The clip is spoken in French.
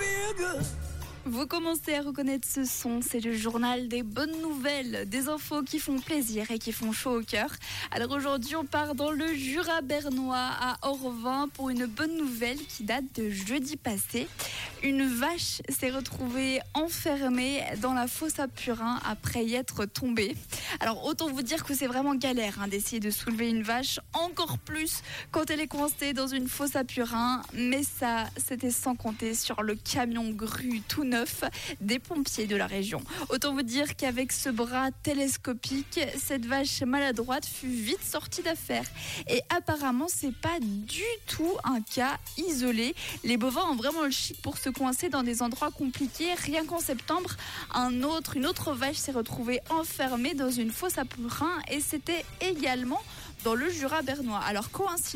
feel good. Vous commencez à reconnaître ce son, c'est le journal des bonnes nouvelles, des infos qui font plaisir et qui font chaud au cœur. Alors aujourd'hui, on part dans le Jura bernois à Orvin pour une bonne nouvelle qui date de jeudi passé. Une vache s'est retrouvée enfermée dans la fosse à Purin après y être tombée. Alors autant vous dire que c'est vraiment galère hein, d'essayer de soulever une vache, encore plus quand elle est coincée dans une fosse à Purin. Mais ça, c'était sans compter sur le camion grue tout des pompiers de la région. Autant vous dire qu'avec ce bras télescopique, cette vache maladroite fut vite sortie d'affaire. Et apparemment, c'est pas du tout un cas isolé. Les bovins ont vraiment le chic pour se coincer dans des endroits compliqués. Rien qu'en septembre, un autre, une autre vache s'est retrouvée enfermée dans une fosse à purin et c'était également dans le Jura bernois. Alors coïncidence